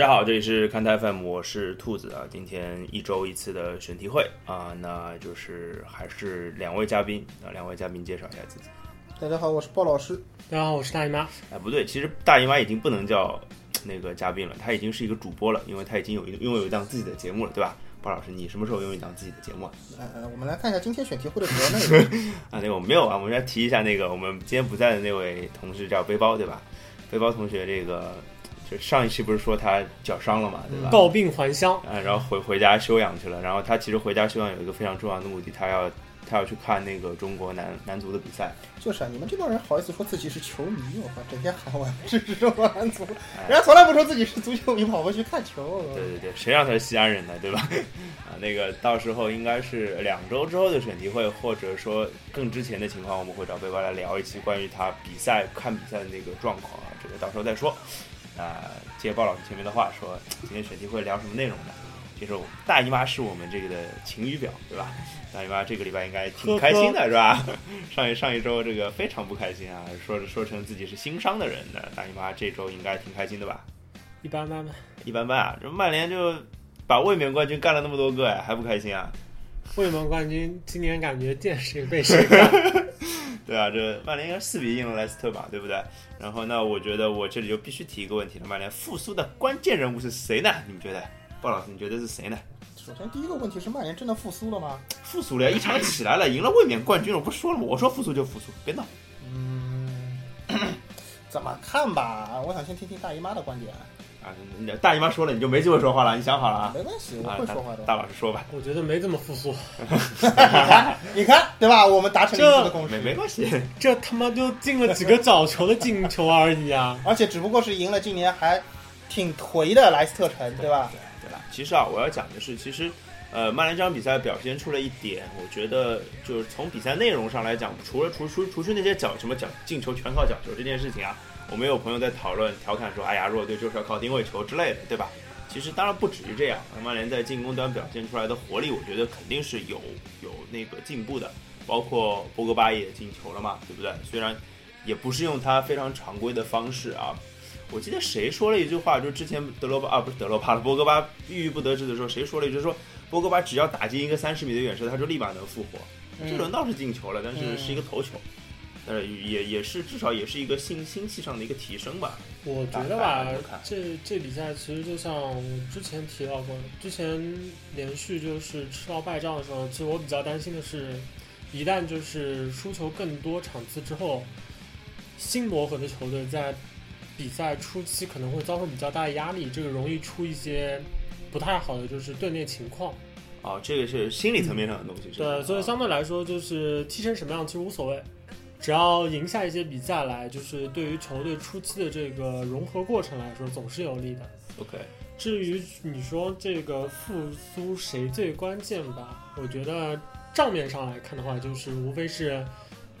家好，这里是看台 FM，我是兔子啊。今天一周一次的选题会啊，那就是还是两位嘉宾啊，两位嘉宾介绍一下自己。大家好，我是鲍老师。大家好，我是大姨妈。哎，不对，其实大姨妈已经不能叫那个嘉宾了，她已经是一个主播了，因为她已经有一拥有一档自己的节目了，对吧？鲍老师，你什么时候拥有一档自己的节目啊？呃，我们来看一下今天选题会的主要内容 啊，那个我没有啊，我们要提一下那个我们今天不在的那位同事叫背包，对吧？背包同学，这个就上一期不是说他脚伤了嘛，对吧？告病还乡啊，然后回回家休养去了。然后他其实回家休养有一个非常重要的目的，他要他要去看那个中国男男足的比赛。就是啊，你们这帮人好意思说自己是球迷？我靠，整天喊我支持中国男足，人家从来不说自己是足球迷，跑过去看球。对对对，谁让他是西安人呢？对吧？啊，那个到时候应该是两周之后的选题会，或者说更之前的情况，我们会找背包来聊一期关于他比赛看比赛的那个状况啊，这个到时候再说。啊，接鲍老师前面的话，说今天选题会聊什么内容呢？就是大姨妈是我们这个的晴雨表，对吧？大姨妈这个礼拜应该挺开心的，是吧？上一上一周这个非常不开心啊，说说成自己是新伤的人的大姨妈这周应该挺开心的吧？一般般吧，一般般啊。这曼联就把卫冕冠军干了那么多个，哎，还不开心啊？卫冕冠军今年感觉见谁被谁干。对啊，这曼联应该四比一赢了莱斯特吧，对不对？然后那我觉得我这里就必须提一个问题了，曼联复苏的关键人物是谁呢？你们觉得？鲍老师，你觉得是谁呢？首先第一个问题是曼联真的复苏了吗？复苏了，一场起来了，赢了卫冕冠军了，我不说了吗？我说复苏就复苏，别闹。嗯，怎么看吧？我想先听听大姨妈的观点。啊，大姨妈说了，你就没机会说话了，你想好了啊？没关系，我会说话的。大老师说吧。我觉得没这么复苏。你看，你看，对吧？我们达成一致的共识。没没关系，这他妈就进了几个角球的进球而已啊！而且只不过是赢了今年还挺颓的莱斯特城，对吧？对对吧？其实啊，我要讲的是，其实，呃，曼联这场比赛表现出了一点，我觉得就是从比赛内容上来讲，除了除除除去那些角什么角进球全靠角球这件事情啊。我们有朋友在讨论、调侃说：“哎呀，弱队就是要靠定位球之类的，对吧？”其实当然不止于这样，曼联在进攻端表现出来的活力，我觉得肯定是有有那个进步的。包括博格巴也进球了嘛，对不对？虽然也不是用他非常常规的方式啊。我记得谁说了一句话，就之前德罗巴啊，不是德罗巴了，博格巴郁郁不得志的时候，谁说了一句说：“博格巴只要打进一个三十米的远射，他就立马能复活。”这轮倒是进球了，但是是一个头球。但是，也也是至少也是一个心心气上的一个提升吧。我觉得吧，这这比赛其实就像之前提到过，之前连续就是吃到败仗的时候，其实我比较担心的是，一旦就是输球更多场次之后，新磨合的球队在比赛初期可能会遭受比较大的压力，这个容易出一些不太好的就是队内情况。哦，这个是心理层面上的东西。对，所以相对来说，就是踢成什么样其实无所谓。只要赢下一些比赛来，就是对于球队初期的这个融合过程来说，总是有利的。OK，至于你说这个复苏谁最关键吧，我觉得账面上来看的话，就是无非是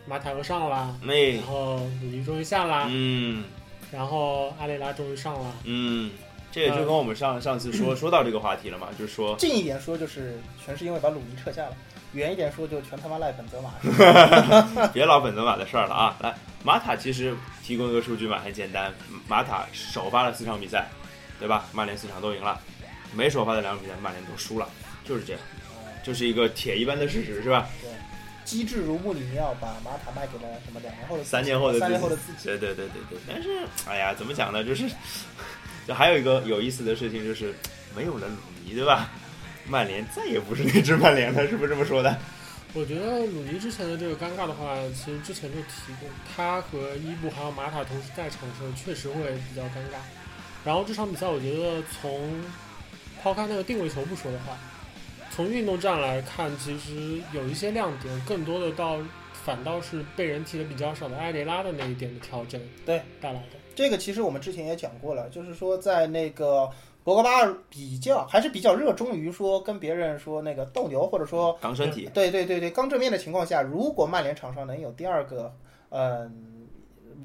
马塔尔上啦，然后鲁尼终于下啦，嗯，然后阿雷拉终于上了，嗯，这也就跟我们上上次说 说到这个话题了嘛，就是说近一点说，就是全是因为把鲁尼撤下了。远一点说，就全他妈赖本泽马，别老本泽马的事儿了啊！来，马塔其实提供一个数据嘛，很简单，马塔首发了四场比赛，对吧？曼联四场都赢了，没首发的两场比赛，曼联都输了，就是这样，就是一个铁一般的事实，是吧？对，机智如穆里尼奥把马塔卖给了什么两年后的三年后的三年后的自己，对对对对对。但是，哎呀，怎么讲呢？就是，就还有一个有意思的事情，就是没有了鲁尼，对吧？曼联再也不是那支曼联了，是不是这么说的？我觉得鲁尼之前的这个尴尬的话，其实之前就提过，他和伊布还有马塔同时在场的时候，确实会比较尴尬。然后这场比赛，我觉得从抛开那个定位球不说的话，从运动战来看，其实有一些亮点，更多的到反倒是被人提的比较少的埃雷拉的那一点的调整对带来的。这个其实我们之前也讲过了，就是说在那个。博格巴比较还是比较热衷于说跟别人说那个斗牛，或者说刚身体。对对对对，刚正面的情况下，如果曼联场上能有第二个，嗯，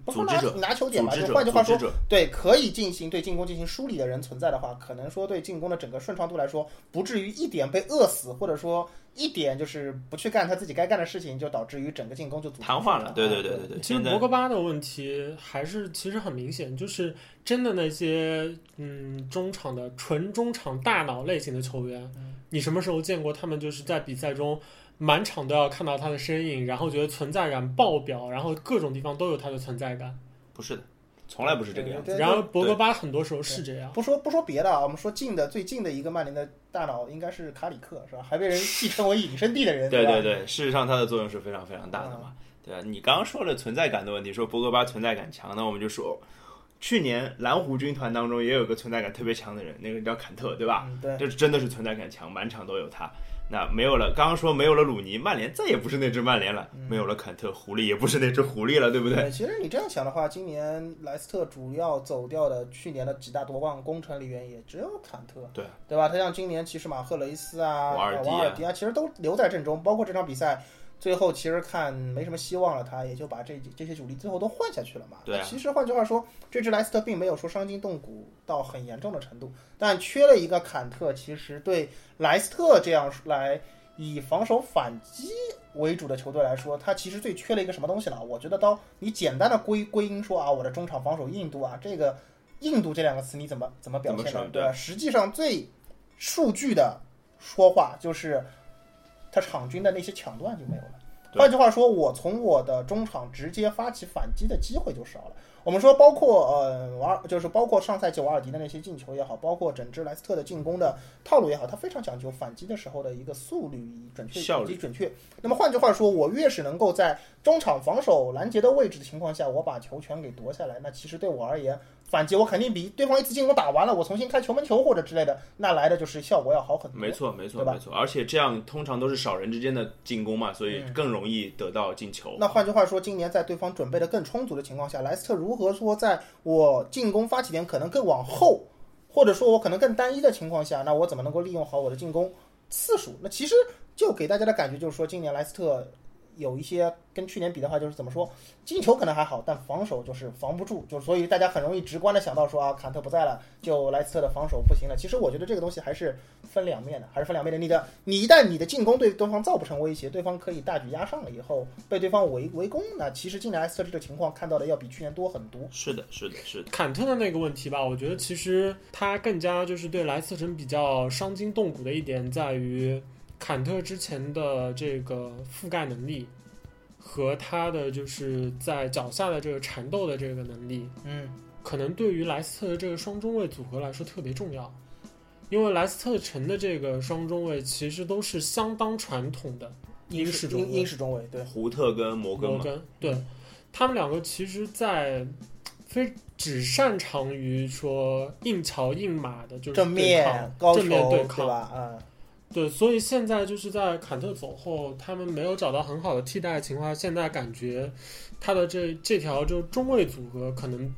不说拿组织者拿球点吧，就换句话说对可以进行对进攻进行梳理的人存在的话，可能说对进攻的整个顺畅度来说，不至于一点被饿死，或者说一点就是不去干他自己该干的事情，就导致于整个进攻就瘫痪了。对对对对对对，其实博格巴的问题还是其实很明显，就是真的那些嗯中场的纯中场大脑类型的球员，你什么时候见过他们就是在比赛中满场都要看到他的身影，然后觉得存在感爆表，然后各种地方都有他的存在感。不是的，从来不是这个样子。然后博格巴很多时候是这样。不说不说别的啊，我们说近的最近的一个曼联的大脑应该是卡里克是吧？还被人戏称为隐身地的人，对对对，事实上他的作用是非常非常大的嘛。对啊，你刚刚说了存在感的问题，说博格巴存在感强，那我们就说，去年蓝湖军团当中也有个存在感特别强的人，那个叫坎特，对吧？嗯对，这真的是存在感强，满场都有他。那没有了，刚刚说没有了鲁尼，曼联再也不是那只曼联了；没有了坎特，狐狸也不是那只狐狸了，对不对？对，其实你这样想的话，今年莱斯特主要走掉的去年的几大夺冠功臣里面，也只有坎特，对对吧？他像今年其实马赫雷斯啊、瓦尔迪啊迪啊，其实都留在阵中，包括这场比赛。最后其实看没什么希望了，他也就把这这些主力最后都换下去了嘛。对啊其实换句话说，这支莱斯特并没有说伤筋动骨到很严重的程度，但缺了一个坎特，其实对莱斯特这样来以防守反击为主的球队来说，他其实最缺了一个什么东西了？我觉得到你简单的归归因说啊，我的中场防守硬度啊，这个硬度这两个词你怎么怎么表现怎么说？呢对吧？实际上最数据的说话就是他场均的那些抢断就没有了。换句话说，我从我的中场直接发起反击的机会就少了。我们说，包括呃瓦尔，就是包括上赛季瓦尔迪的那些进球也好，包括整支莱斯特的进攻的套路也好，它非常讲究反击的时候的一个速率、准确效率以及准确。那么换句话说，我越是能够在中场防守拦截的位置的情况下，我把球权给夺下来，那其实对我而言，反击我肯定比对方一次进攻打完了，我重新开球门球或者之类的，那来的就是效果要好很多。没错，没错，没错。而且这样通常都是少人之间的进攻嘛，所以嗯更容易得到进球。那换句话说，今年在对方准备的更充足的情况下，莱斯特如何说在我进攻发起点可能更往后，或者说我可能更单一的情况下，那我怎么能够利用好我的进攻次数？那其实就给大家的感觉就是说，今年莱斯特有一些跟去年比的话，就是怎么说，进球可能还好，但防守就是防不住，就所以大家很容易直观的想到说啊，坎特不在了，就莱斯特的防守不行了。其实我觉得这个东西还是分两面的，还是分两面的。你的你一旦你的进攻对对方造不成威胁，对方可以大举压上了以后，被对方围围攻，那其实今年莱斯特这个情况看到的要比去年多很多。是的，是的，是的。坎特的那个问题吧，我觉得其实他更加就是对莱斯特城比较伤筋动骨的一点在于，坎特之前的这个覆盖能力和他的就是在脚下的这个缠斗的这个能力，嗯，可能对于莱斯特的这个双中卫组合来说特别重要，因为莱斯特城的这个双中卫其实都是相当传统的英式中英英，式中卫，对，胡特跟摩根，摩根，对。他们两个其实，在非只擅长于说硬桥硬马的，就是正对面抗高正面，对抗，对吧？嗯，对，所以现在就是在坎特走后，他们没有找到很好的替代的情况下，现在感觉他的这这条就中卫组合可能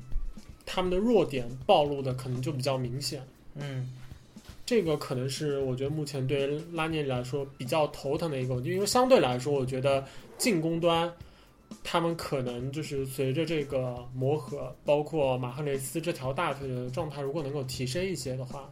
他们的弱点暴露的可能就比较明显。嗯，这个可能是我觉得目前对拉涅里来说比较头疼的一个问题，因为相对来说，我觉得进攻端他们可能就是随着这个磨合，包括马赫雷斯这条大腿的状态，如果能够提升一些的话，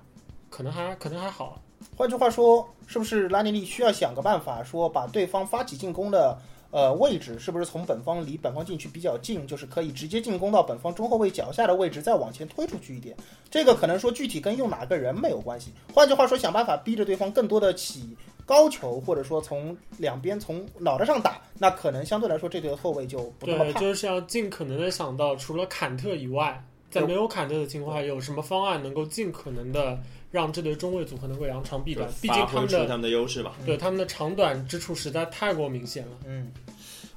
可能还可能还好。换句话说，是不是拉尼利需要想个办法，说把对方发起进攻的呃位置，是不是从本方离本方禁区比较近，就是可以直接进攻到本方中后卫脚下的位置，再往前推出去一点？这个可能说具体跟用哪个人没有关系。换句话说，想办法逼着对方更多的起高球，或者说从两边从脑袋上打，那可能相对来说这队后卫就不那么对，就是要尽可能的想到，除了坎特以外，在没有坎特的情况下，有什么方案能够尽可能的让这对中卫组合能够扬长避短？毕竟发他们的挥出他们的优势嘛。对他们的长短之处实在太过明显了。嗯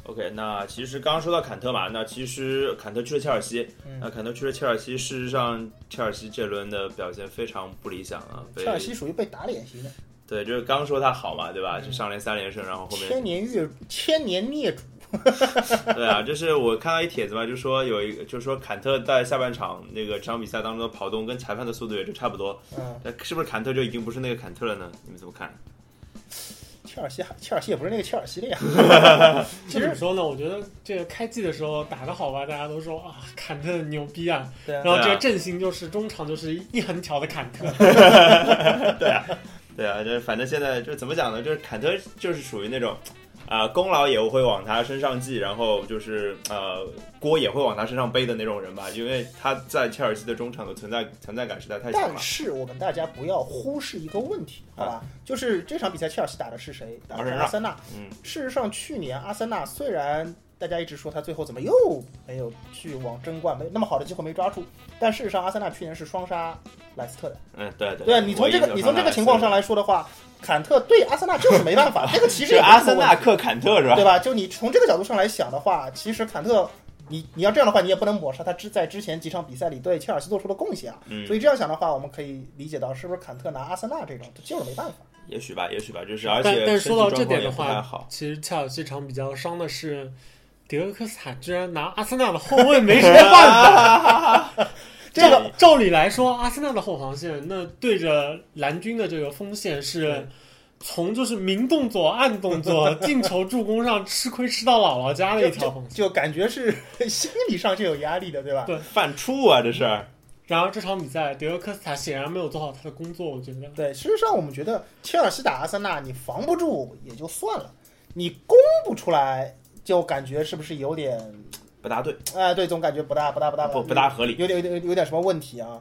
OK，那其实刚刚说到坎特嘛，那其实坎特去了切尔西，嗯那坎特去了切尔西，事实上切尔西这轮的表现非常不理想啊，被切尔西属于被打脸型的，对，就是刚说他好嘛，对吧？嗯就上联三连胜，然后后面千年月千年孽主。对啊，就是我看到一帖子嘛，就说有一个，就说坎特在下半场那个这场比赛当中的跑动跟裁判的速度也就差不多，嗯，那是不是坎特就已经不是那个坎特了呢？你们怎么看？切切尔西，切尔西也不是那个切尔西的呀。这 怎么说呢？我觉得这个开季的时候打得好吧，大家都说啊，坎特牛逼啊。对啊然后这个阵型就是中场就是一横条的坎特。对啊，对啊，就是反正现在就怎么讲呢？就是坎特就是属于那种，啊、功劳也会往他身上记，然后就是呃锅也会往他身上背的那种人吧，因为他在切尔西的中场的存在存在感实在太强了但。是我们大家不要忽视一个问题，好吧？就是这场比赛切尔西打的是谁？打的是阿森纳。嗯，事实上，去年阿森纳虽然大家一直说他最后怎么又没有去往争冠，没那么好的机会没抓住，但事实上阿森纳去年是双杀莱斯特的。嗯，对对对啊，你从这个你从这个情况上来说的话，坎特对阿森纳就是没办法，这个其实阿森纳克坎特是吧？对吧？就你从这个角度上来想的话，其实坎特。你你要这样的话，你也不能抹杀他之在之前几场比赛里对切尔西做出的贡献啊。嗯所以这样想的话，我们可以理解到，是不是坎特拿阿森纳这种就是没办法。也许吧，也许吧，就是而且身体但说到这点的话好，，其实切尔西场比较伤的是，迭戈科斯塔居然拿阿森纳的后卫没什么办法。这个照照理来说，阿森纳的后防线那对着蓝军的这个锋线是。从就是明动作、暗动作、进球、助攻上吃亏吃到姥姥家的一条缝。就感觉是 心理上是有压力的，对吧？对犯怵啊，这是。然而这场比赛，德约科斯塔显然没有做好他的工作，我觉得。对，事实上我们觉得切尔西打阿森纳，你防不住也就算了，你攻不出来，就感觉是不是有点，不大对，哎、对，总感觉不大不大不大不不大合理。有点有点有点什么问题啊？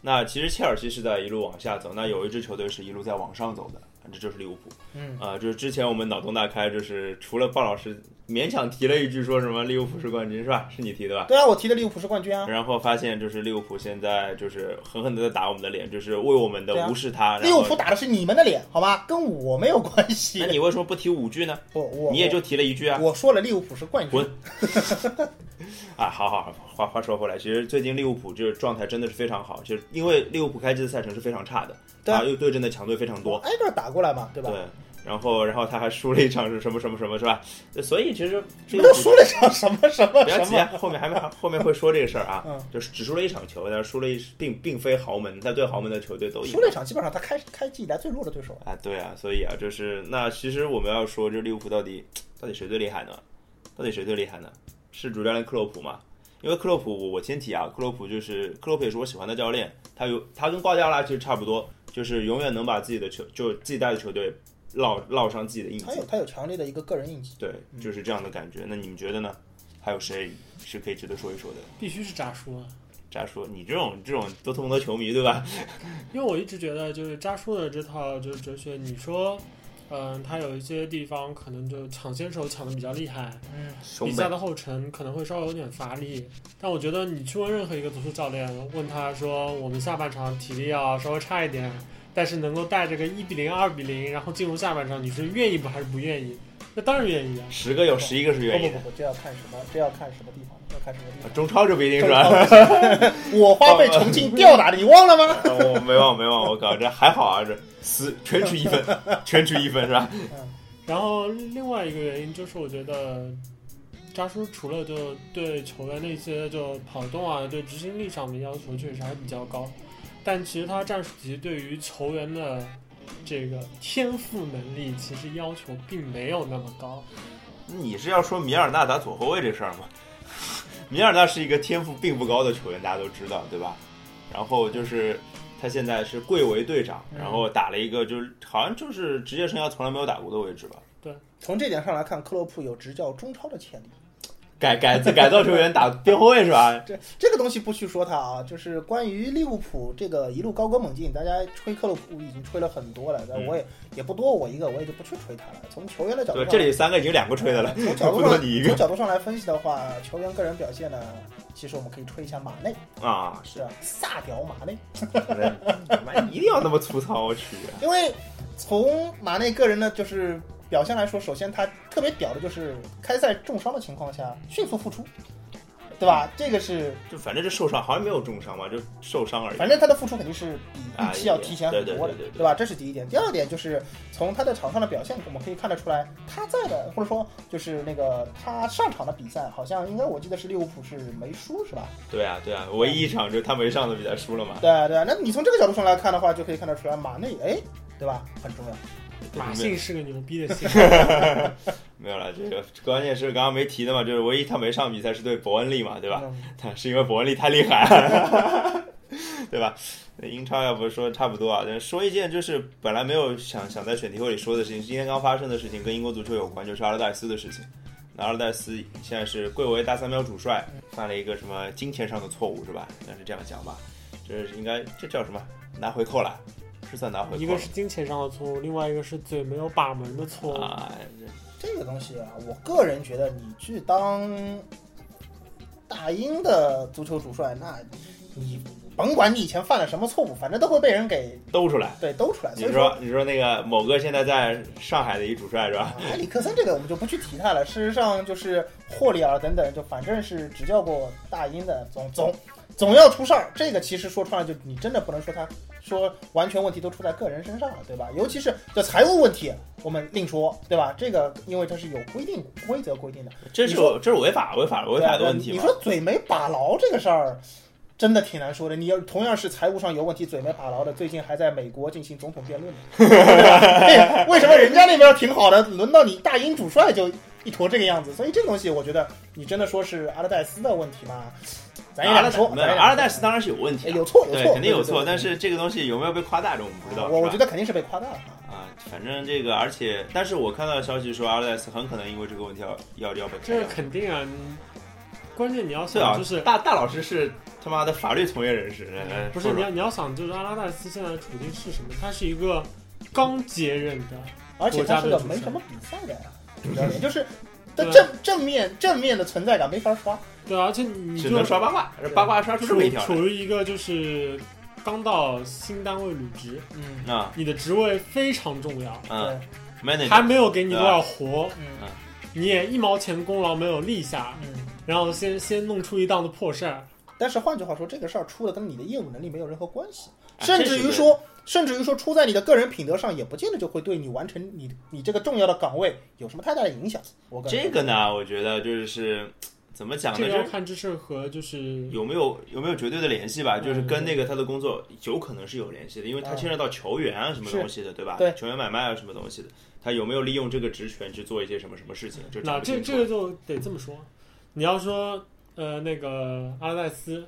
那其实切尔西是在一路往下走，那有一支球队是一路在往上走的，这就是利物浦。嗯，啊、就是之前我们脑洞大开，就是除了鲍老师勉强提了一句说什么利物浦是冠军是吧？是你提的吧？对啊，我提的利物浦是冠军啊。然后发现就是利物浦现在就是狠狠的在打我们的脸，就是为我们的无视他。利物浦打的是你们的脸，好吗？跟我没有关系。那你为什么不提五句呢？不，我你也就提了一句啊。我说了利物浦是冠军滚。啊，好好好，话话说回来，其实最近利物浦这个状态真的是非常好，就是因为利物浦开季的赛程是非常差的，对啊啊，又对阵的强队非常多，挨个打过来嘛，对吧？对，然后然后他还输了一场是什么什么什么是吧？所以其实你们都输了一场什么什么什不要急后面还没后面会说这个事儿啊，嗯就是只输了一场球，但是输了一并并非豪门，他对豪门的球队都赢输了一场，基本上他开开季以来最弱的对手。啊，对啊，所以啊，就是那其实我们要说，这利物浦到底到底谁最厉害呢？到底谁最厉害呢？是主教练克洛普吗？因为克洛普，我我先提啊，克洛普就是克洛普也是我喜欢的教练，他有他跟瓜迪奥拉其实差不多，就是永远能把自己的球就自己带的球队烙烙上自己的印记他。有他有强烈的一个个人印记。对，就是这样的感觉。那你们觉得呢？还有谁是可以值得说一说的？必须是扎叔啊！渣叔，你这种这种多特蒙德球迷对吧？因为我一直觉得，就是扎叔的这套就是哲学，你说，嗯、他有一些地方可能就抢先手抢的比较厉害，嗯，比赛，的后程可能会稍微有点乏力。但我觉得你去问任何一个足球教练，问他说我们下半场体力要稍微差一点，但是能够带着个一比零、二比零，然后进入下半场，你是愿意不还是不愿意？那当然愿意啊！十个有十一个是愿意的。不不不不，这要看什么？这要看什么地方？要看什么地方？中超就不一定是吧？我花被重庆吊打的，你忘了吗？啊我 没忘没忘，我靠，这还好啊，这死全取一分，全取一分是吧？嗯然后另外一个原因就是，我觉得扎叔除了就对球员的一些就跑动啊，对执行力上面要求确实还比较高，但其实他战术体系对于球员的这个天赋能力，其实要求并没有那么高。你是要说米尔纳打左后卫这事儿吗？米尔纳是一个天赋并不高的球员，大家都知道，对吧？然后就是他现在是贵为队长，然后打了一个就是好像就是职业生涯从来没有打过的位置吧？对从这点上来看，克洛普有执教中超的潜力。改改 改造球员打边后卫是吧？这这个东西不去说他啊，就是关于利物浦这个一路高歌猛进，大家吹克洛普已经吹了很多了，但嗯我也也不多我一个，我也就不去吹他了。从球员的角度这里三个已经两个吹的了，从 角度上你一个从角度上来分析的话，球员个人表现呢，其实我们可以吹一下马内，啊！是啊，萨屌马内，妈一定要那么粗糙，我去！因为从马内个人呢，就是表现来说，首先他特别屌的就是开赛重伤的情况下迅速复出，对吧？这个是，就反正这受伤好像没有重伤吧，就受伤而已。反正他的付出肯定是比啊预期要提前很多的，对对对对对吧？这是第一点。第二点就是从他在场上的表现，我们可以看得出来，他在的或者说就是那个他上场的比赛，好像应该我记得是利物浦是没输是吧？对啊，对啊，唯一一场就他没上的比赛输了嘛。对啊对啊，那你从这个角度上来看的话，就可以看得出来马内哎，对吧？很重要。马姓是个牛逼的 姓，没有了。这个关键是刚刚没提的嘛，就是唯一他没上比赛是对伯恩利嘛，对吧？他是因为伯恩利太厉害了，对吧？那英超要不说差不多啊，说一件就是本来没有想想在选题会里说的事情，今天刚发生的事情跟英国足球有关，就是阿尔代斯的事情。那阿尔代斯现在是贵为大三标主帅，犯了一个什么金钱上的错误是吧？应该是这样讲吧？这是应该这叫什么？拿回扣了，是算拿回扣。一个是金钱上的错误，另外一个是嘴没有把门的错误。啊，这个东西啊，我个人觉得你去当大英的足球主帅，那你。甭管你以前犯了什么错误，反正都会被人给兜出来。对，兜出来。你说，你说那个某个现在在上海的一主帅是吧？埃里克森这个我们就不去提他了。事实上，就是霍利尔等等，就反正是执教过大英的，总总总要出事儿。这个其实说穿了，就你真的不能说他说完全问题都出在个人身上了，对吧？尤其是这财务问题，我们另说，对吧？这个因为它是有规定规则规定的，这是这是违法违法违法的问题。你说嘴没把牢这个事儿。真的挺难说的。你要同样是财务上有问题、嘴没把牢的，最近还在美国进行总统辩论呢。为什么人家那边挺好的，轮到你大英主帅就一坨这个样子？所以这个东西，我觉得你真的说是阿勒代斯的问题吗？咱也难说。阿勒代斯当然是有问题，有错有错，肯定有错。但是这个东西有没有被夸大，这我们不知道。我我觉得肯定是被夸大了啊。反正这个，而且，但是我看到的消息说阿勒代斯很可能因为这个问题要要要被。这个肯定啊。关键你要想就是大大老师是他妈的法律从业人士，不是你要你要想就是阿拉戴斯现在的处境是什么？他是一个刚接任的，而且他是个没什么比赛的主教练，就是的正正面正面的存在感没法刷。对，而且你只能刷八卦，八卦刷出这么一条。处于一个就是刚到新单位履职，嗯。啊，你的职位非常重要，嗯，还没有给你多少活，嗯，你也一毛钱功劳没有立下，嗯。然后先先弄出一档子破事儿，但是换句话说，这个事儿出的跟你的业务能力没有任何关系，甚至于说，甚至于说出在你的个人品德上，也不见得就会对你完成你你这个重要的岗位有什么太大的影响。我这个呢，我觉得就是怎么讲呢？这要看这事和就是有没有有没有绝对的联系吧，就是跟那个他的工作有可能是有联系的，因为他牵涉到球员啊什么东西的，对吧？对，球员买卖啊什么东西的，他有没有利用这个职权去做一些什么什么事情？那这这个就得这么说。你要说，呃，那个阿勒代斯，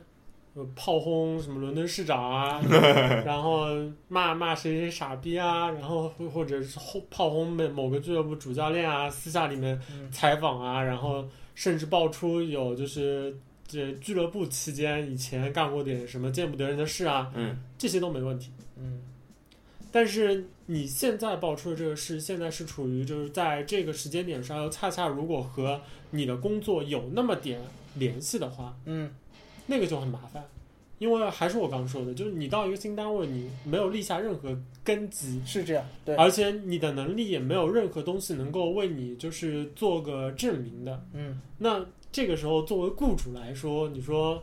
炮轰什么伦敦市长啊，然后骂骂谁谁傻逼啊，然后或者是后炮轰某某个俱乐部主教练啊，私下里面采访啊，然后甚至爆出有就是这俱乐部期间以前干过点什么见不得人的事啊，嗯，这些都没问题，嗯，但是你现在爆出的这个事，现在是处于就是在这个时间点上，又恰恰如果和你的工作有那么点联系的话，嗯，那个就很麻烦，因为还是我刚说的，就是你到一个新单位，你没有立下任何根基，是这样，对，而且你的能力也没有任何东西能够为你就是做个证明的，嗯，那这个时候作为雇主来说，你说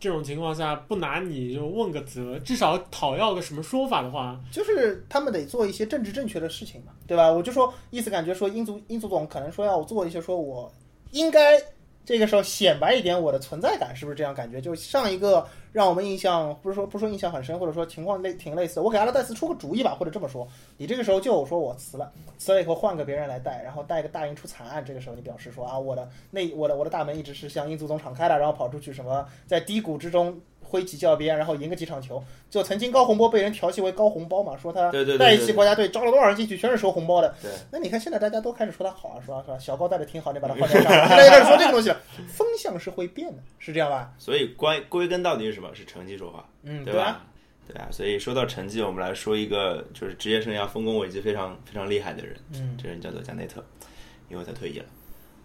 这种情况下不拿你就问个责，至少讨要个什么说法的话，就是他们得做一些政治正确的事情嘛。对吧？我就说意思感觉说英足英足总可能说要做一些说我应该这个时候显摆一点我的存在感，是不是这样感觉？就上一个让我们印象不是说不说印象很深，或者说情况类挺类似。我给阿拉戴斯出个主意吧，或者这么说，你这个时候就说我辞了，辞了以后换个别人来带，然后带个大英出惨案。这个时候你表示说啊，我的那我的我的大门一直是向英足总敞开的，然后跑出去什么在低谷之中。挥旗教鞭，然后赢个几场球。就曾经高洪波被人调戏为高红包嘛，说他带一期国家队招了多少人进去，全是收红包的。那你看现在大家都开始说他好啊，是吧？是吧？小高带的挺好，你把 他换掉。现在开始说这个东西了，风向是会变的，是这样吧？所以归归根到底是什么？是成绩说话，嗯，对吧？对啊。所以说到成绩，我们来说一个就是职业生涯丰功伟绩非常非常厉害的人，嗯，这人叫做加内特，因为他退役了。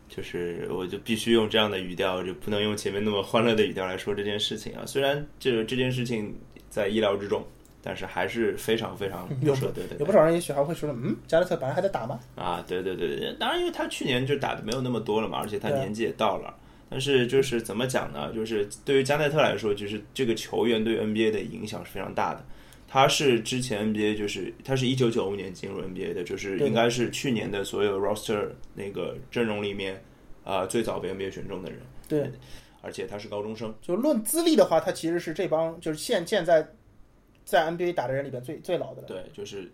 就是我就必须用这样的语调，就不能用前面那么欢乐的语调来说这件事情啊。虽然这这件事情在意料之中，但是还是非常非常有对对，有不少人也许还会说，嗯，加内特本来还在打吗？啊，对对对对，当然因为他去年就打的没有那么多了嘛，而且他年纪也到了。但是就是怎么讲呢？就是对于加内特来说，就是这个球员对 NBA 的影响是非常大的。他是之前 NBA 就是他是一九九五年进入 NBA 的，就是应该是去年的所有 roster 那个阵容里面，呃，最早被 NBA 选中的人。对，而且他是高中生。就论资历的话，他其实是这帮就是现现在在 NBA 打的人里边最最老的了。对，就是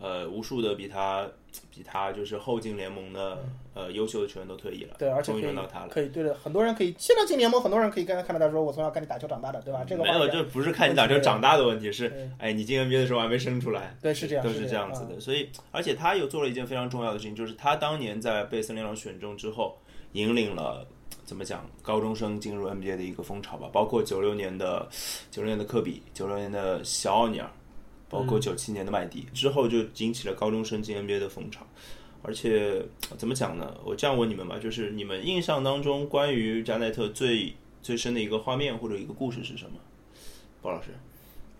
呃，无数的比他比他就是后进联盟的呃优秀的球员都退役了，对，而且终于可以轮到他了。可以对的，很多人可以现在进联盟，很多人可以跟他看到他说，我从小看你打球长大的，对吧？这个没有，这不是看你打球长大的问题，是对哎，你进 NBA 的时候还没生出来，对是这样，都是这样子啊的。所以，而且他又做了一件非常重要的事情，就是他当年在被森林狼选中之后，引领了怎么讲高中生进入 NBA 的一个风潮吧。包括九六年的九六年的科比，九六年的小奥尼尔，包括九七年的麦迪，之后就引起了高中生进 NBA 的风潮。而且怎么讲呢？我这样问你们吧，就是你们印象当中关于加内特最最深的一个画面或者一个故事是什么？包老师，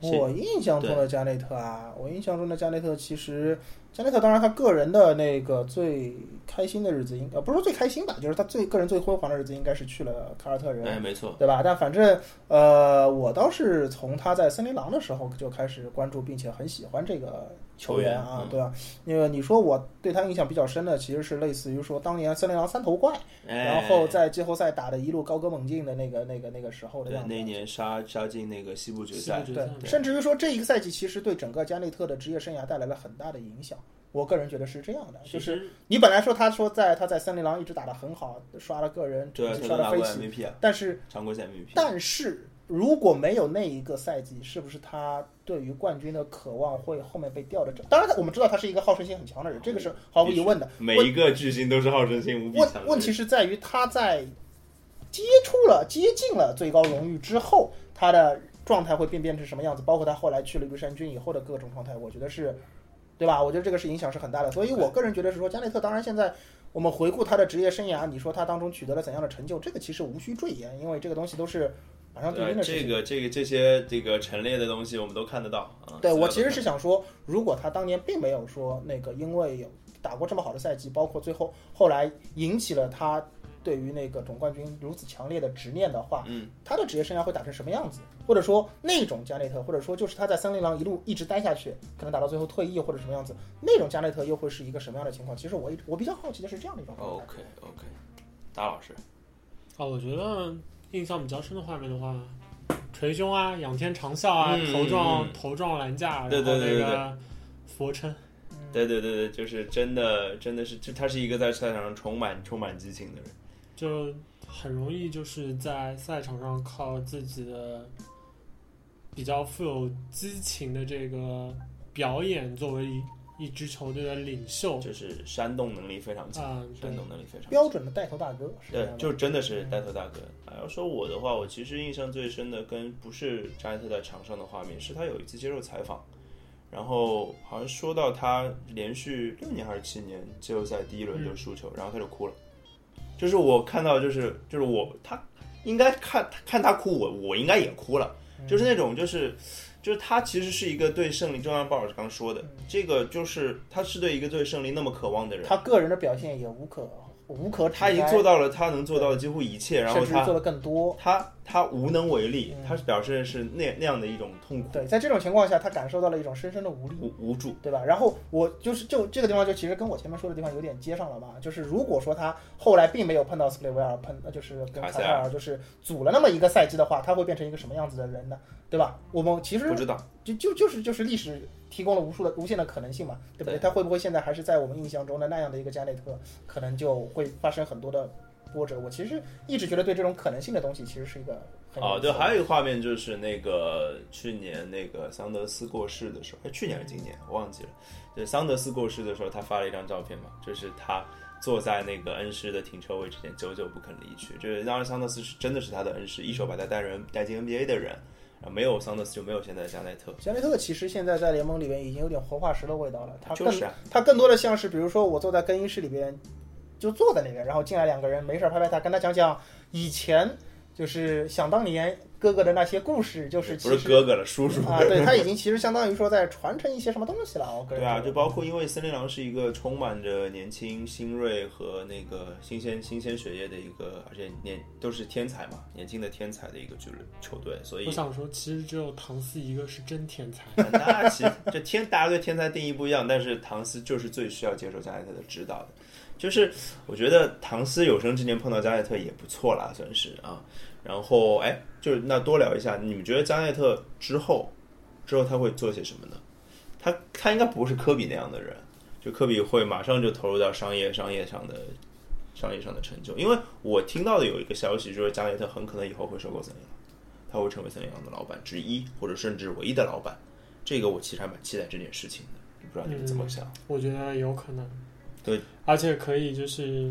我印象中的加内特啊，我印象中的加内特其实，加内特当然他个人的那个最开心的日子应，呃不是说最开心吧，就是他最个人最辉煌的日子应该是去了凯尔特人，哎，没错，对吧？但反正呃，我倒是从他在森林狼的时候就开始关注，并且很喜欢这个球员啊，对吧？那个你说我对他印象比较深的，其实是类似于说当年森林狼三头怪，哎、然后在季后赛打的一路高歌猛进的那个那个那个时候的样子。对那一年杀杀进那个西部决赛，对，甚至于说这一个赛季其实对整个加内特的职业生涯带来了很大的影响。我个人觉得是这样的，就是你本来说他说在他在森林狼一直打得很好，刷了个人对刷了飞起但是常规赛 MVP。但是如果没有那一个赛季，是不是他对于冠军的渴望会后面被吊着整？当然，我们知道他是一个好胜心很强的人，这个是毫无疑问的。每一个巨星都是好胜心无比强。问问题是在于他在接触了、接近了最高荣誉之后，他的状态会变变成什么样子？包括他后来去了绿衫军以后的各种状态，我觉得是，对吧？我觉得这个是影响是很大的。所以我个人觉得是说，加内特当然现在我们回顾他的职业生涯，你说他当中取得了怎样的成就，这个其实无需赘言，因为这个东西都是马上对军的事情。这个这个这些这个陈列的东西，我们都看得到对我其实是想说，如果他当年并没有说那个，因为有打过这么好的赛季，包括最后后来引起了他对于那个总冠军如此强烈的执念的话，嗯，他的职业生涯会打成什么样子？或者说那种加内特，或者说就是他在森林狼一路一直待下去，可能打到最后退役或者什么样子，那种加内特又会是一个什么样的情况？其实我一我比较好奇的是这样的一种状态。OK OK，大老师，啊，我觉得印象比较深的画面的话，捶胸啊，仰天长啸啊，嗯头撞嗯头撞栏架，对然后对对对那个俯卧撑，对对对对，就是真的真的是，就他是一个在赛场上充满充满激情的人。就很容易就是在赛场上靠自己的比较富有激情的这个表演作为一一支球队的领袖。就是煽动能力非常强，煽，动能力非常。标准的带头大哥对就真的是带头大哥。啊，要说我的话，我其实印象最深的跟不是扎内特在场上的画面，是他有一次接受采访，然后好像说到他连续六年还是七年季后赛第一轮就输球，然后他就哭了。就是我看到，就是就是我他应该看看他哭，我我应该也哭了，就是那种就是。就是他其实是一个对胜利，就像鲍老师刚说的，这个就是他是对一个对胜利那么渴望的人，他个人的表现也无可无可指他已经做到了他能做到的几乎一切，然后他做的更多。他他无能为力，嗯他是表示的是那那样的一种痛苦、对，在这种情况下，他感受到了一种深深的无力。无无助。对吧？然后我就是就这个地方，就其实跟我前面说的地方有点接上了嘛。就是如果说他后来并没有碰到斯克雷维尔，碰呃就是跟卡塞尔就是组了那么一个赛季的话，他会变成一个什么样子的人呢？对吧？我们其实不知道，就就就是就是历史提供了无数的无限的可能性嘛，对不对？他会不会现在还是在我们印象中的那样的一个加内特，可能就会发生很多的波折。我其实一直觉得对这种可能性的东西，其实是一个很有哦，对，还有一个画面就是那个去年那个桑德斯过世的时候，哎，去年还是今年我忘记了。就是桑德斯过世的时候，他发了一张照片嘛，就是他坐在那个恩师的停车位之前，久久不肯离去。就是当然，桑德斯是真的是他的恩师，一手把他带人带进 NBA 的人。啊，没有桑德斯就没有现在的加内特，加内特其实现在在联盟里面已经有点活化石的味道了，他更、就是啊，他更多的像是，比如说我坐在更衣室里边，就坐在那边，然后进来两个人，没事拍拍他，跟他讲讲以前就是想当年哥哥的那些故事，就是不是哥哥了，叔叔。啊，对他已经其实相当于说在传承一些什么东西了。我个人对啊，就包括因为森林狼是一个充满着年轻、新锐和那个新鲜、新鲜血液的一个，而且年都是天才嘛，年轻的天才的一个俱乐球队，所以我想说，其实只有唐斯一个是真天才。那其实这天大家对天才定义不一样，但是唐斯就是最需要接受加内特的指导的。就是我觉得唐斯有生之年碰到加内特也不错啦，算是啊。然后哎，就是那多聊一下，你们觉得加内特之后之后他会做些什么呢？他他应该不是科比那样的人，就科比会马上就投入到商业商业上的商业上的成就。因为我听到的有一个消息，就是加内特很可能以后会收购森林狼，他会成为森林狼的老板之一，或者甚至唯一的老板。这个我其实还蛮期待这件事情的，不知道你们怎么想？我觉得有可能。对，而且可以就是。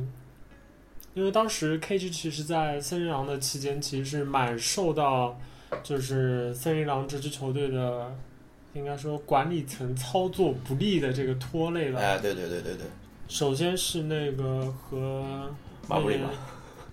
因为当时 KG 其实，在森林狼的期间，其实是蛮受到，就是森林狼这支球队的，应该说管理层操作不利的这个拖累了。哎，对对对对对，首先是那个和马布里嘛，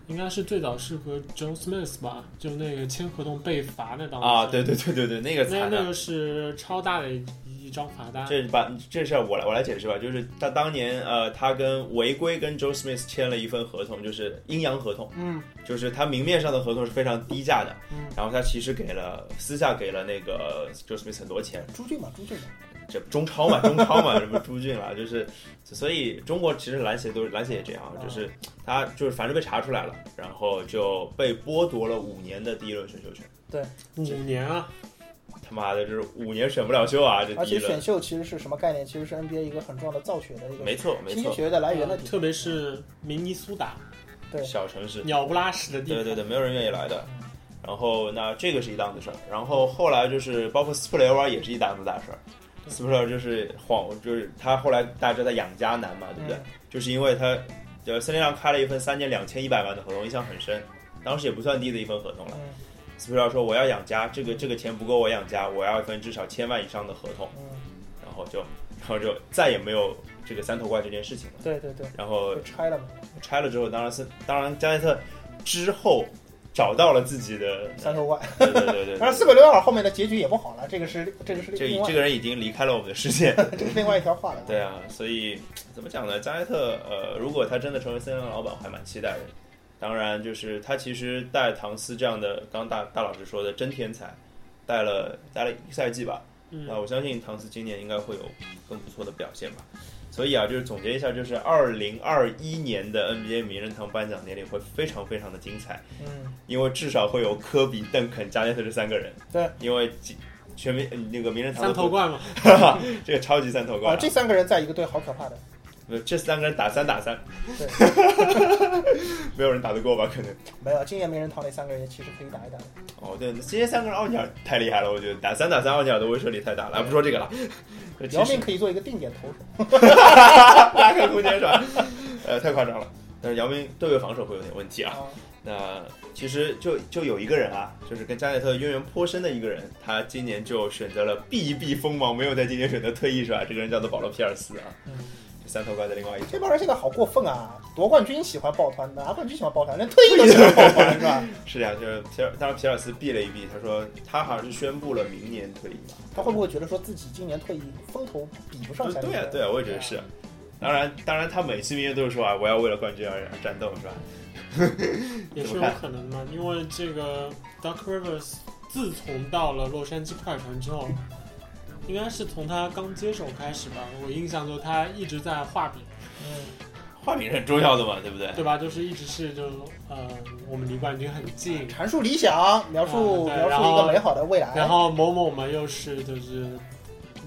应该是最早是和 Joe Smith 吧，就那个签合同被罚的当时。啊，对对对对对，那个惨那那个是超大的一张罚单。这把这事儿我来我来解释吧，就是他当年呃，他跟违规跟 Joe Smith 签了一份合同，就是阴阳合同，嗯，就是他明面上的合同是非常低价的，嗯，然后他其实给了私下给了那个 Joe Smith 很多钱，朱俊嘛，朱俊嘛，这中超嘛，中超嘛，什么朱俊啦，就是所以中国其实篮协都是篮协也这样，就是他就是反正被查出来了，然后就被剥夺了五年的第一轮选秀权，对五年啊，他妈的，就是五年选不了秀啊，这而且选，秀其实是什么概念？其实是 NBA 一个很重要的造血的一个没错没错，新血的来源的地方。特别是明尼苏达对小城市。鸟不拉屎的地方。对对对，没有人愿意来的。然后那这个是一档子事儿，然后后来就是包括斯普雷尔也是一档子大事儿。斯普雷瓦就是晃，就是他后来大家知道养家难嘛，对不对？嗯就是因为他呃森林狼开了一份三年两千一百万的合同，印象很深，当时也不算低的一份合同了。嗯斯普雷瓦说我要养家，这个这个钱不够我养家，我要一份至少千万以上的合同，嗯，然后就然后就再也没有这个三头怪这件事情了。对对对，然后拆了嘛，拆了之后，当然是当然加内特之后找到了自己的三头怪。对对对对当然，对，斯本刘尔后面的结局也不好了，这个是这个是这这个人已经离开了我们的世界。这是另外一条话了。对啊，所以怎么讲呢？加内特呃，如果他真的成为森林狼老板，我还蛮期待的。当然，就是他其实带唐斯这样的，刚刚大大老师说的真天才，带了带了一个赛季吧。嗯那我相信唐斯今年应该会有更不错的表现吧。所以啊，就是总结一下，就是二零二一年的 NBA 名人堂颁奖典礼会非常非常的精彩，嗯，因为至少会有科比、邓肯、加内特这三个人。对，因为全民呃那个名人堂三头冠嘛，这个超级三头冠啊，，这三个人在一个队好可怕的。呃这三个人打三打三，对，没有人打得过吧？可能。没有，今年没人堂那三个人其实可以打一打的。哦，对，今年三个人奥尼尔太厉害了，我觉得打三打三奥尼尔的威慑力太大了。啊，不说这个了，姚明可以做一个定点投手。拉开空间是吧？呃，太夸张了。但是姚明对位防守会有点问题啊。啊，那其实就就有一个人啊，就是跟加内特渊源颇深的一个人，他今年就选择了避一避锋芒，没有在今年选择退役是吧？这个人叫做保罗皮尔斯啊，嗯，三头怪的另外一这。帮人现在好过分啊！夺冠军喜欢抱团，拿冠军喜欢抱团，连退役都喜欢抱团，是吧？是这样，就是皮尔，当然皮尔斯避了一避，他说他好像是宣布了明年退役嘛。他会不会觉得说自己今年退役风头比不上对呀、下一个？对啊、我也觉得是。当然，当然，他每次明年都是说啊，我要为了冠军而而战斗，是吧？也是有可能的嘛，因为这个 Doc Rivers 自从到了洛杉矶快船之后，应该是从他刚接手开始吧，我印象中他一直在画饼，嗯，画饼是很重要的嘛，对不对？对吧？就是一直是就呃，我们离冠军很近，阐述理想，描述描述一个美好的未来。然后某某们又是就是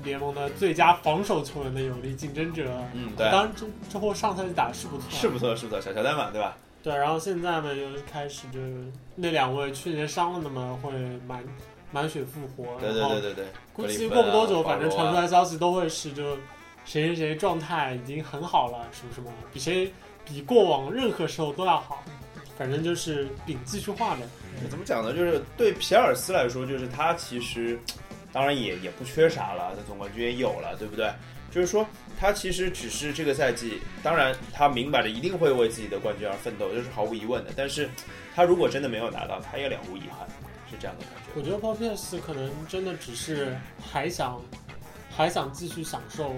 联盟的最佳防守球员的有力竞争者。嗯，对，当然这这货上赛季打的是不错，是不错，是不错，小乔丹嘛，对吧？对，然后现在呢又开始就是那两位去年伤了的嘛会满满血复活，对对对对对。估计过不多久，啊反正传出来消息都会是就谁谁谁状态已经很好了，什么什么，比谁比过往任何时候都要好，反正就是饼继续画呗。怎么讲呢？就是对皮尔斯来说，就是他其实当然也也不缺啥了，他总冠军也有了，对不对？就是说他其实只是这个赛季，当然他明摆着一定会为自己的冠军而奋斗，这是毫无疑问的。但是他如果真的没有拿到，他也了无遗憾，是这样的感觉。我觉得 Paul Pierce 可能真的只是还想还想继续享受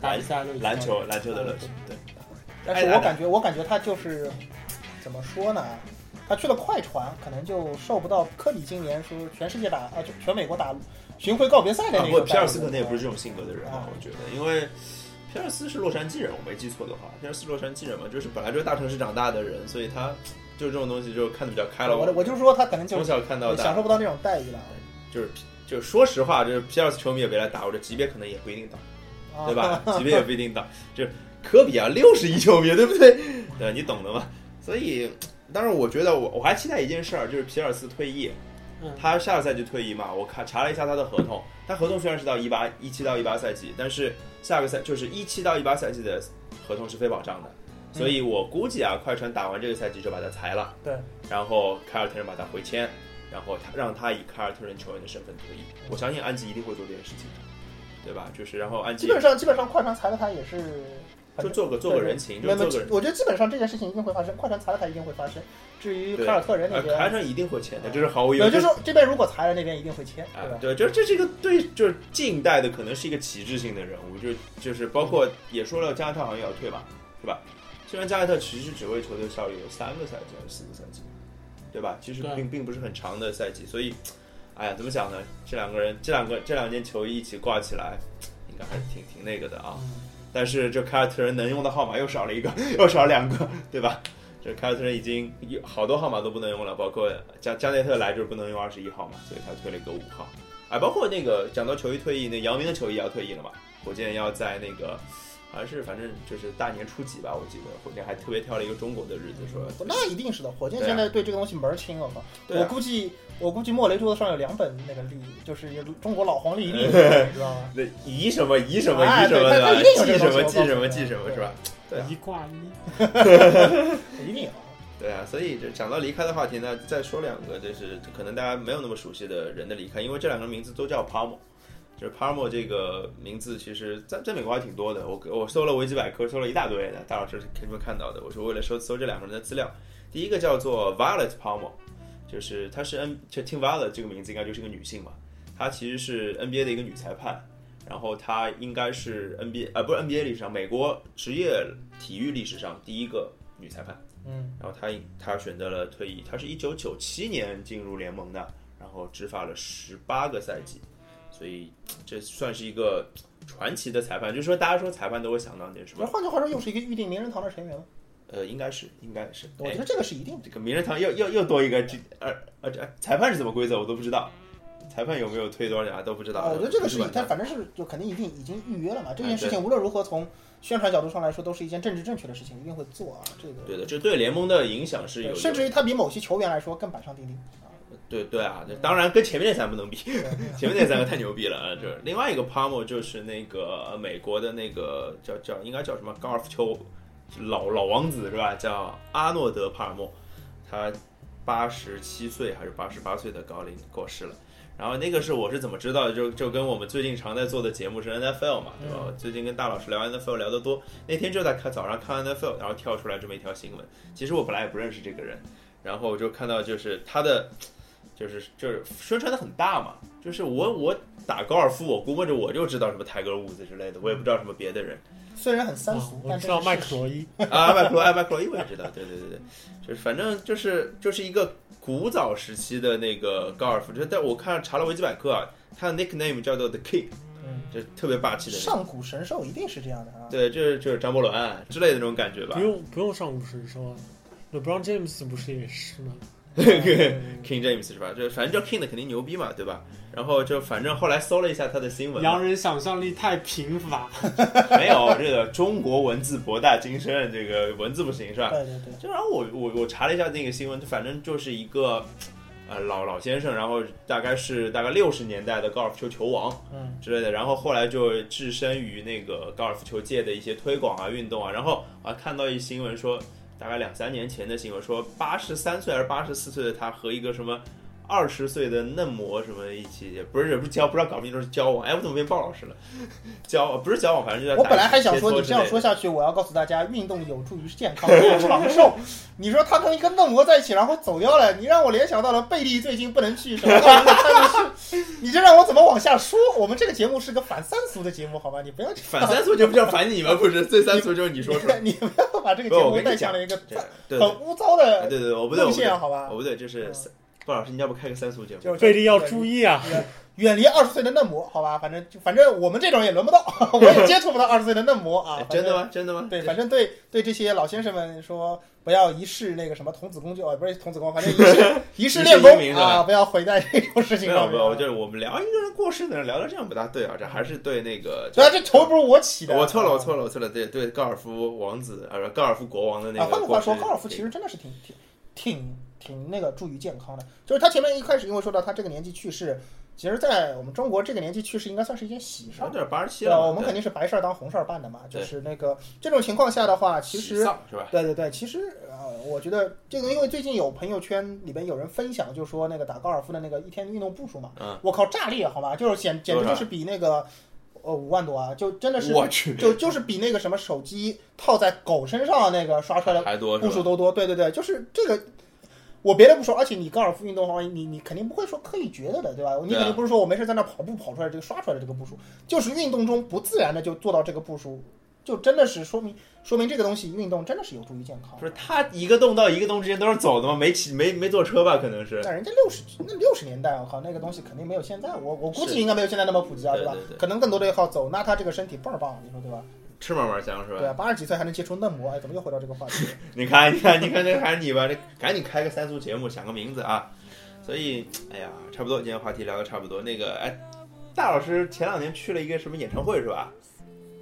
打比赛的乐趣篮球篮球的乐趣，对，但是我感觉，我感觉他就是怎么说呢？他去了快船，可能就受不到科比今年说全世界打啊，就全美国打巡回告别赛的那个皮尔斯可能也不是这种性格的人啊，啊。我觉得，因为皮尔斯是洛杉矶人，我没记错的话，皮尔斯洛杉矶人嘛，就是本来就是大城市长大的人，所以他就是这种东西就看的比较开了。我我就是说他可能就从小看到大，享受不到那种待遇了。就是就说实话，就是皮尔斯球迷也别来打我，这级别可能也不一定到，啊对吧？级别也不一定到，就是科比啊，六十亿球迷，对不对？对，你懂的嘛。所以，当然，我觉得我我还期待一件事儿，就是皮尔斯退役，嗯他下个赛季退役嘛，我看查了一下他的合同，他合同虽然是到一八一七到一八赛季，但是下个赛就是一七到一八赛季的合同是非保障的，所以我估计啊，快船打完这个赛季就把他裁了，对，然后凯尔特人把他回签，然后他让他以凯尔特人球员的身份退役，我相信安吉一定会做这件事情，对吧？就是然后安吉基本上基本上快船裁了他也是，就做个做个人情，就，做个人。我觉得基本上这件事情一定会发生，快船裁了他一定会发生。至于凯尔特人那呃，边，凯尔特人一定会签的，这是毫无疑问。就是说这边如果裁了，那边一定会签，对对，就这是一个对，就是近代的可能是一个旗帜性的人物，就就是包括也说了，加内特好像也要退吧，是吧？虽然加内特其实只为球队效力有三个赛季还是四个赛季，对吧？其实并并不是很长的赛季，所以，哎呀，怎么讲呢？这两个人，这两个这两件球衣一起挂起来，应该还是挺挺那个的啊。但是这凯尔特人能用的号码又少了一个，又少了两个，对吧？这凯尔特人已经有好多号码都不能用了，包括加加内特来就是不能用二十一号嘛，所以他推了一个五号。哎，包括那个讲到球衣退役，那姚明的球衣也要退役了嘛，火箭要在那个好像是反正就是大年初几吧，我记得火箭还特别挑了一个中国的日子说，那一定是的。火箭现在对这个东西门儿清，了嘛！对啊我估计我估计莫雷桌子上有两本那个历，就是中国老黄历历，你知道吗？那遗什么遗什么哎遗什么对他一定有这记什么个东西记什么记什么是吧？对啊一挂一，一定有。对啊，所以就讲到离开的话题呢，再说两个，就是可能大家没有那么熟悉的人的离开，因为这两个名字都叫 Palmo，就是 Palmo 这个名字，其实在在美国还挺多的。我我搜了维基百科，搜了一大堆的，大老师是肯定看到的。我是为了搜搜这两个人的资料。第一个叫做 Violet Palmo，就是她是 N 就听 Violet 这个名字应该就是个女性嘛，她其实是 NBA 的一个女裁判，然后她应该是 NBA 呃不是 NBA 历史上美国职业体育历史上第一个女裁判。嗯，然后她她选择了退役，她是一九九七年进入联盟的，然后执法了十八个赛季，所以这算是一个传奇的裁判。就是说，大家说裁判都会想到那什么，换句话说，又是一个预定名人堂的成员了。呃，应该是应该是，哎我觉得这个是一定的。这个名人堂又又又多一个这呃呃这裁判是怎么规则我都不知道，裁判有没有推多少奖都不知道。啊，我觉得这个是吧他反正是就肯定一定已经预约了嘛。这哎件事情无论如何从宣传角度上来说，都是一件政治正确的事情，一定会做啊。这个对的，这对联盟的影响是有，甚至于他比某些球员来说更板上钉钉。对对啊，那当然跟前面那三不能比，前面那三个太牛逼了啊！就是另外一个 Palmo 就是那个呃美国的那个叫叫应该叫什么高尔夫球老老王子是吧？叫阿诺德帕尔默，他八十七岁还是八十八岁的高龄过世了。然后那个是我是怎么知道的？就就跟我们最近常在做的节目是 NFL 嘛，对吧？我最近跟大老师聊 NFL 聊得多，那天就在看早上看 NFL，然后跳出来这么一条新闻。其实我本来也不认识这个人，然后我就看到就是他的。就是就是宣传的很大嘛，就是我我打高尔夫，我估摸着我就知道什么泰戈尔伍兹之类的，我也不知道什么别的人虽然很三啊俗，我但知道麦这是事实克罗伊，啊，麦克罗埃麦克罗伊我也知道，对对对对，就是反正就是就是一个古早时期的那个高尔夫，就但我看查了维基百科啊，他的 nickname 叫做 The King，嗯，就特别霸气的，上古神兽一定是这样的啊。对，就是就是张伯伦之类的那种感觉吧不。用不用上古神兽啊，LeBron James 不是也是吗？King James 是吧？就反正叫 King 的肯定牛逼嘛，对吧？然后就反正后来搜了一下他的新闻，洋人想象力太贫乏，没有这个中国文字博大精深，这个文字不行是吧？对对对，就然后我我我查了一下那个新闻，反正就是一个呃老老先生，然后大概是大概六十年代的高尔夫球球王嗯，之类的，然后后来就置身于那个高尔夫球界的一些推广啊、运动啊，然后我还看到一新闻说，大概两三年前的新闻说，八十三岁还是八十四岁的他和一个什么。二十岁的嫩模什么一起，也不是也不是交，不知道搞不清楚是交往。哎，我怎么变鲍老师了？交不是交往，反正就在我本来还想说，你这样说下去，我要告诉大家，运动有助于健康和长寿。你说他跟一个嫩模在一起，然后走掉了，你让我联想到了贝利最近不能去什么奥运会开幕式，你这让我怎么往下说？我们这个节目是个反三俗的节目，好吧？你不要去反三俗就不叫反你吗？不是，最三俗就是你说出来。你不要把这个，节目带向了一个很污糟的对对，我不对，我不对路线，，好吧我？不对，就是嗯鲍老师，你要不开个三俗节目？就是贝利要注意啊！远离二十岁的嫩模，好吧，反正反正我们这种也轮不到，我也接触不到二十岁的嫩模啊。真的吗？真的吗？对，反正对对这些老先生们说，不要一世那个什么童子功就，啊，不是童子功，反正一世一世练功啊，不要毁在这种事情上。没有，就是我们聊一个人过世的人聊的这样不大对啊，这还是对那个。对啊，这头不是我起的。我错了，我错了，我错了。对对，高尔夫王子啊，不，高尔夫国王的那个。换句话说，高尔夫其实真的是挺挺挺。挺那个注意健康的，就是他前面一开始因为说到他这个年纪去世，其实，在我们中国这个年纪去世应该算是一件喜事。对，八十七了。我们肯定是白事儿当红事儿办的嘛，就是那个这种情况下的话，其实？对对对，其实呃，我觉得这个，因为最近有朋友圈里边有人分享，就说那个打高尔夫的那个一天运动步数嘛，嗯，我靠，炸裂好吗？就是简简直就是比那个呃五万多啊，就真的是我去，就就是比那个什么手机套在狗身上那个刷出来的步数都多。对对对，就是这个。我别的不说，而且你高尔夫运动的话，你你肯定不会说刻意觉得的，对吧？你肯定不是说我没事在那跑步跑出来这个刷出来的这个步数，就是运动中不自然的就做到这个步数，就真的是说明说明这个东西运动真的是有助于健康。不是他一个洞到一个洞之间都是走的吗？没骑没没坐车吧？可能是。但人家六十那六十年代，我靠，那个东西肯定没有现在，我我估计应该没有现在那么普及啊，对吧？可能更多的靠走，那他这个身体倍儿棒，你说对吧？吃嘛嘛香是吧？对啊，八十几岁还能接触嫩模，哎，怎么又回到这个话题？你看，你看，你看，这还是你吧？这赶紧开个三足节目，想个名字啊！所以，哎呀，差不多，今天话题聊的差不多。那个，哎，大老师前两天去了一个什么演唱会是吧？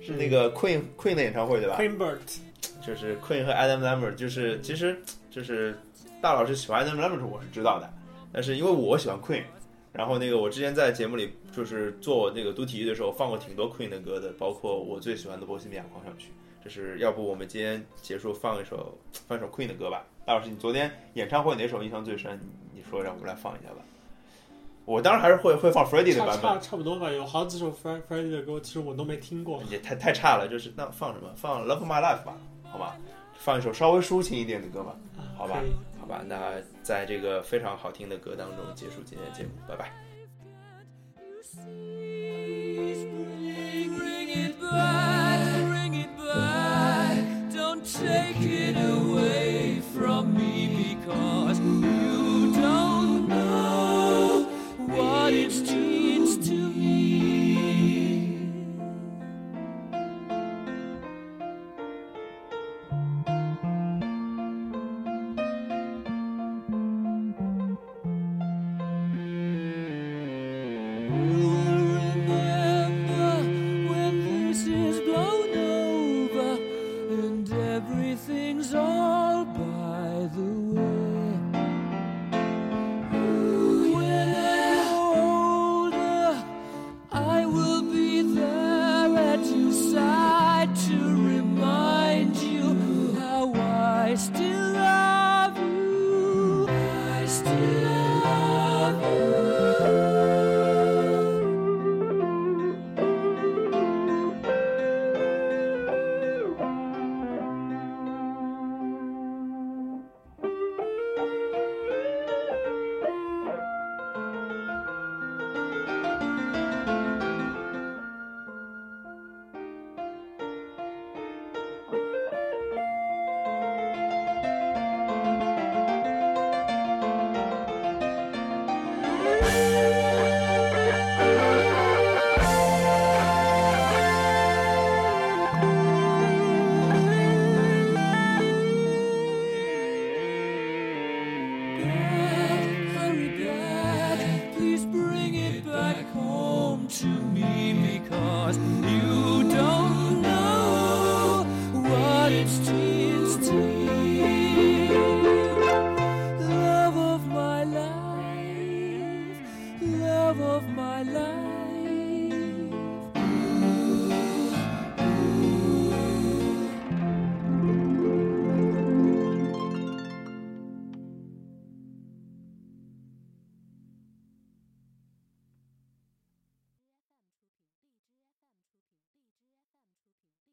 是那个 Queen Queen 的演唱会对吧？Queen Bird，就是 Queen 和 Adam Lambert，就是其实就是大老师喜欢 Adam Lambert，我是知道的，但是因为我喜欢 Queen。然后那个，我之前在节目里就是做那个读体育的时候，放过挺多 Queen 的歌的，包括我最喜欢的《波西米亚狂想曲》。就是要不我们今天结束放一首放一首 Queen 的歌吧？大老师，你昨天演唱会哪首印象最深？你说让我们来放一下吧。我当然还是会会放 Freddie 的版本。差差不多吧，有好几首 Freddie 的歌，其实我都没听过。也太太差了，就是那放什么？放 Love My Life 吧，好吧？放一首稍微抒情一点的歌吧，好吧？好吧，那在这个非常好听的歌当中结束今天的节目，拜拜。